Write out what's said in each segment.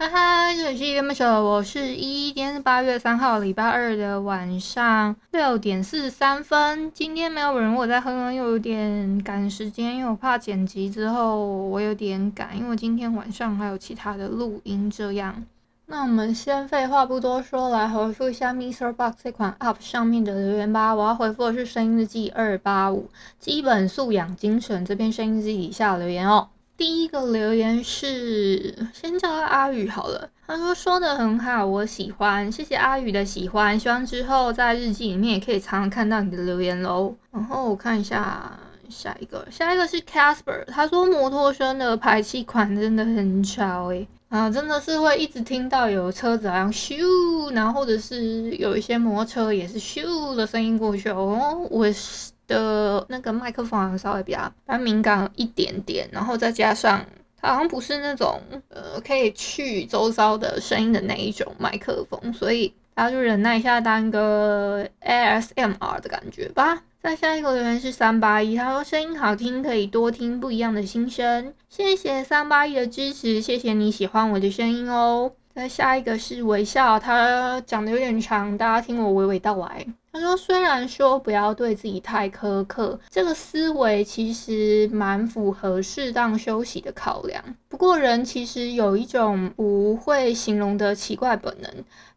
哈哈，这里是依依恋不舍，我是依依。今天是八月三号，礼拜二的晚上六点四十三分。今天没有人，我在哼哼，又有点赶时间，因为我怕剪辑之后我有点赶，因为今天晚上还有其他的录音。这样，那我们先废话不多说，来回复一下 Mr. Box 这款 App 上面的留言吧。我要回复的是声音日记二八五，基本素养精神这篇声音日记底下留言哦。第一个留言是，先叫他阿宇好了。他说说得很好，我喜欢，谢谢阿宇的喜欢。希望之后在日记里面也可以常常看到你的留言喽。然后我看一下下一个，下一个是 Casper，他说摩托车的排气管真的很吵诶，啊，真的是会一直听到有车子好像咻，然后或者是有一些摩托车也是咻的声音过去哦，我是。的那个麦克风好像稍微比较比较敏感一点点，然后再加上它好像不是那种呃可以去周遭的声音的那一种麦克风，所以大家就忍耐一下当一个 ASMR 的感觉吧。再下一个留言是三八一，他说声音好听，可以多听不一样的心声。谢谢三八一的支持，谢谢你喜欢我的声音哦。再下一个是微笑，他讲的有点长，大家听我娓娓道来。他说：“虽然说不要对自己太苛刻，这个思维其实蛮符合适当休息的考量。不过人其实有一种不会形容的奇怪本能，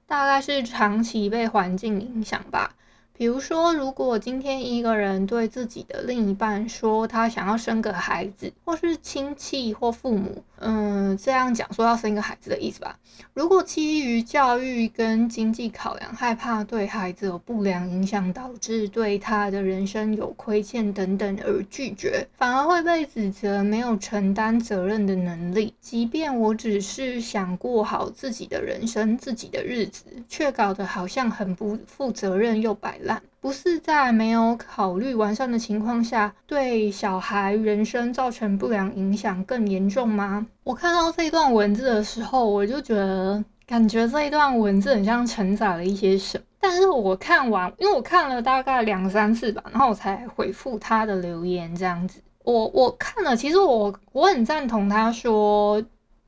大概是长期被环境影响吧。”比如说，如果今天一个人对自己的另一半说他想要生个孩子，或是亲戚或父母，嗯，这样讲说要生一个孩子的意思吧。如果基于教育跟经济考量，害怕对孩子有不良影响，导致对他的人生有亏欠等等而拒绝，反而会被指责没有承担责任的能力。即便我只是想过好自己的人生、自己的日子，却搞得好像很不负责任又摆烂不是在没有考虑完善的情况下，对小孩人生造成不良影响更严重吗？我看到这一段文字的时候，我就觉得感觉这一段文字很像承载了一些什么。但是我看完，因为我看了大概两三次吧，然后我才回复他的留言这样子。我我看了，其实我我很赞同他说，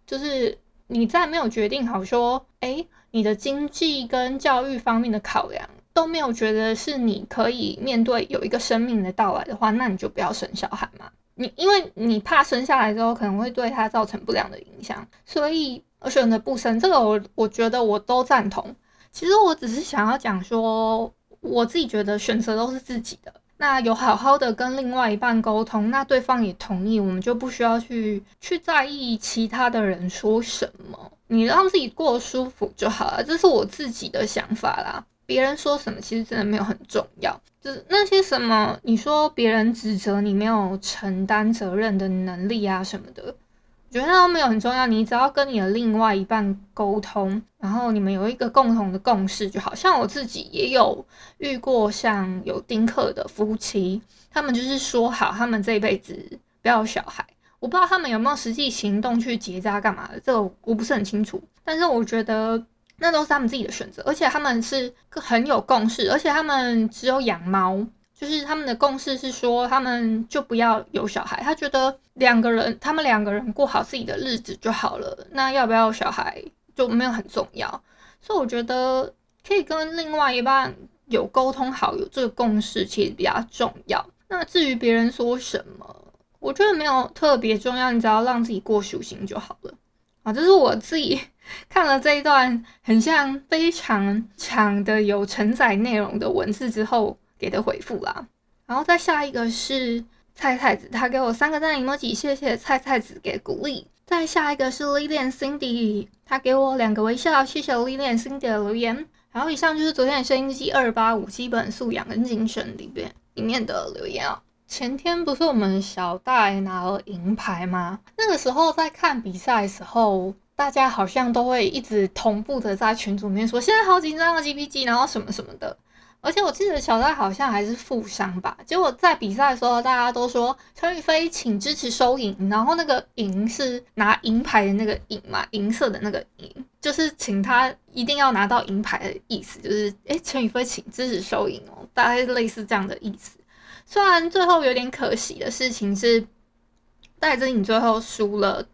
就是你在没有决定好说，诶，你的经济跟教育方面的考量。都没有觉得是你可以面对有一个生命的到来的话，那你就不要生小孩嘛。你因为你怕生下来之后可能会对他造成不良的影响，所以我选择不生。这个我我觉得我都赞同。其实我只是想要讲说，我自己觉得选择都是自己的。那有好好的跟另外一半沟通，那对方也同意，我们就不需要去去在意其他的人说什么，你让自己过舒服就好了。这是我自己的想法啦。别人说什么其实真的没有很重要，就是那些什么你说别人指责你没有承担责任的能力啊什么的，我觉得那都没有很重要。你只要跟你的另外一半沟通，然后你们有一个共同的共识就好。像我自己也有遇过像有丁克的夫妻，他们就是说好他们这一辈子不要小孩，我不知道他们有没有实际行动去结扎干嘛的，这个我不是很清楚。但是我觉得。那都是他们自己的选择，而且他们是很有共识，而且他们只有养猫，就是他们的共识是说，他们就不要有小孩。他觉得两个人，他们两个人过好自己的日子就好了，那要不要小孩就没有很重要。所以我觉得可以跟另外一半有沟通好，有这个共识其实比较重要。那至于别人说什么，我觉得没有特别重要，你只要让自己过舒心就好了。啊，这是我自己 看了这一段很像非常长的有承载内容的文字之后给的回复啦。然后再下一个是菜菜子，他给我三个赞 emoji，谢谢菜菜子给鼓励。再下一个是 Lilian Cindy，他给我两个微笑，谢谢 Lilian Cindy 的留言。然后以上就是昨天的声音日记二八五基本素养跟精神里边里面的留言啊。前天不是我们小戴拿了银牌吗？那个时候在看比赛的时候，大家好像都会一直同步的在群组里面说，现在好紧张啊，GPG，然后什么什么的。而且我记得小戴好像还是负伤吧。结果在比赛的时候，大家都说陈雨菲请支持收银，然后那个银是拿银牌的那个银嘛，银色的那个银，就是请他一定要拿到银牌的意思，就是诶，陈雨菲请支持收银哦，大概类似这样的意思。虽然最后有点可惜的事情是戴资颖最后输了，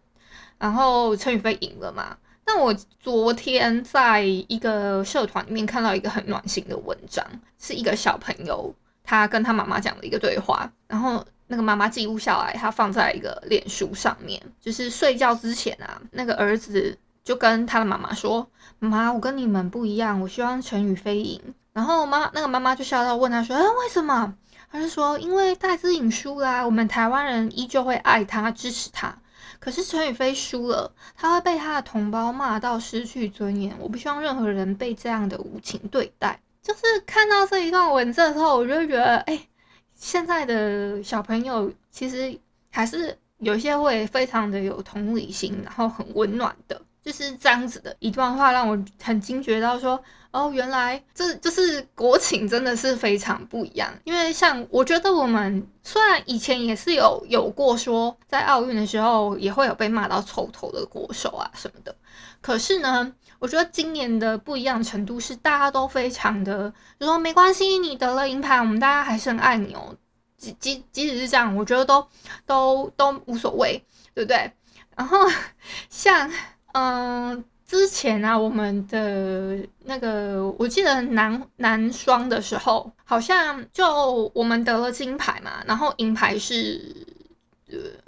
然后陈雨飞赢了嘛。但我昨天在一个社团里面看到一个很暖心的文章，是一个小朋友他跟他妈妈讲的一个对话，然后那个妈妈记录下来，他放在一个脸书上面，就是睡觉之前啊，那个儿子就跟他的妈妈说：“妈，我跟你们不一样，我希望陈雨飞赢。”然后妈那个妈妈就笑到问他说：“哎，为什么？”他就说：“因为戴资颖输啦，我们台湾人依旧会爱他，支持他。”可是陈宇飞输了，他会被他的同胞骂到失去尊严。我不希望任何人被这样的无情对待。就是看到这一段文字的时候，我就觉得，哎、现在的小朋友其实还是有些会非常的有同理心，然后很温暖的。就是这样子的一段话，让我很惊觉到说，哦，原来这就是国情真的是非常不一样。因为像我觉得我们虽然以前也是有有过说，在奥运的时候也会有被骂到臭头的国手啊什么的，可是呢，我觉得今年的不一样程度是大家都非常的就说没关系，你得了银牌，我们大家还是很爱你哦。即即即使是这样，我觉得都都都无所谓，对不对？然后 像。嗯，之前啊，我们的那个，我记得男男双的时候，好像就我们得了金牌嘛，然后银牌是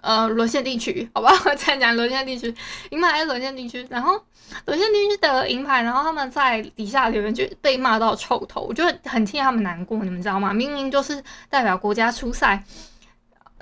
呃沦陷地区，好吧，我再讲沦陷地区，银牌是沦陷地区，然后沦陷地区得了银牌，然后他们在底下留言就被骂到臭头，我就很替他们难过，你们知道吗？明明就是代表国家出赛。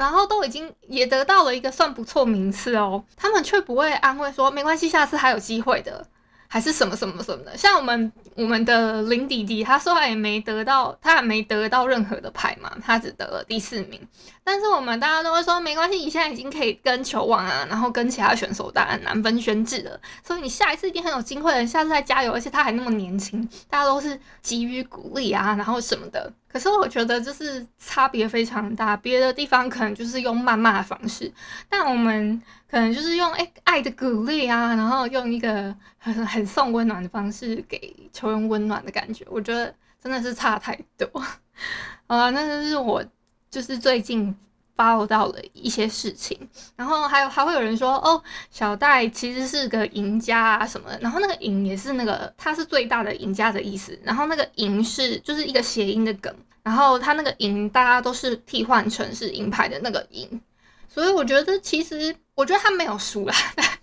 然后都已经也得到了一个算不错名次哦，他们却不会安慰说没关系，下次还有机会的。还是什么什么什么的，像我们我们的林弟弟，他说他也没得到，他还没得到任何的牌嘛，他只得了第四名。但是我们大家都会说没关系，你现在已经可以跟球王啊，然后跟其他选手打难分轩輊了，所以你下一次一定很有机会的，下次再加油。而且他还那么年轻，大家都是给予鼓励啊，然后什么的。可是我觉得就是差别非常大，别的地方可能就是用谩骂的方式，但我们。可能就是用诶爱的鼓励啊，然后用一个很很送温暖的方式给求人温暖的感觉，我觉得真的是差太多。啊，那就是我就是最近 follow 到的一些事情，然后还有还会有人说哦，小戴其实是个赢家啊什么的，然后那个赢也是那个他是最大的赢家的意思，然后那个赢是就是一个谐音的梗，然后他那个赢大家都是替换成是银牌的那个赢。所以我觉得，其实我觉得他没有输啦。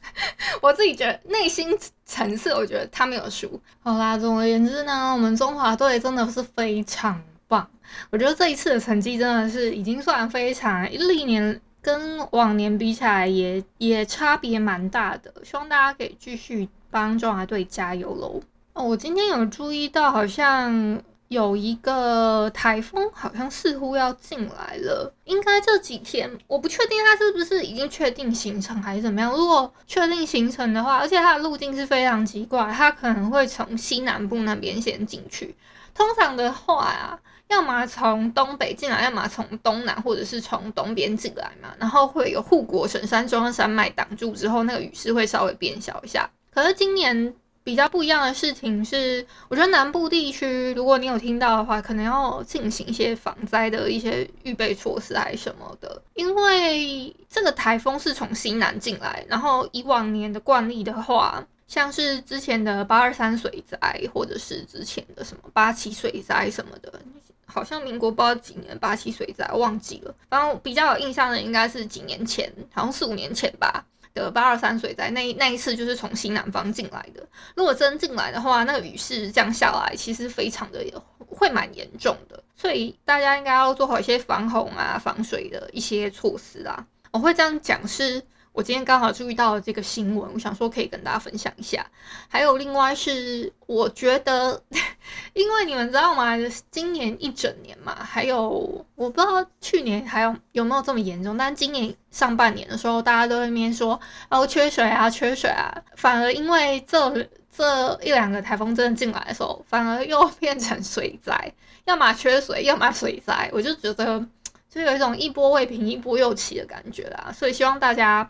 我自己觉得内心层次，我觉得他没有输。好啦，总而言之呢，我们中华队真的是非常棒。我觉得这一次的成绩真的是已经算非常，历年跟往年比起来也也差别蛮大的。希望大家可以继续帮中华队加油喽。哦，我今天有注意到，好像。有一个台风好像似乎要进来了，应该这几天，我不确定它是不是已经确定行程还是怎么样。如果确定行程的话，而且它的路径是非常奇怪，它可能会从西南部那边先进去。通常的话啊，要么从东北进来，要么从东南或者是从东边进来嘛。然后会有护国神山中央山脉挡住之后，那个雨势会稍微变小一下。可是今年。比较不一样的事情是，我觉得南部地区，如果你有听到的话，可能要进行一些防灾的一些预备措施还是什么的，因为这个台风是从西南进来，然后以往年的惯例的话，像是之前的八二三水灾，或者是之前的什么八七水灾什么的，好像民国不知道几年八七水灾忘记了，反正比较有印象的应该是几年前，好像四五年前吧。的八二三水灾那那一次就是从西南方进来的，如果真进来的话，那个雨势降下来，其实非常的会蛮严重的，所以大家应该要做好一些防洪啊、防水的一些措施啊。我会这样讲是。我今天刚好注意到了这个新闻，我想说可以跟大家分享一下。还有另外是，我觉得，因为你们知道吗？今年一整年嘛，还有我不知道去年还有有没有这么严重，但今年上半年的时候，大家都在那边说哦缺水啊，缺水啊。反而因为这这一两个台风真的进来的时候，反而又变成水灾，要么缺水，要么水灾，我就觉得就有一种一波未平一波又起的感觉啦。所以希望大家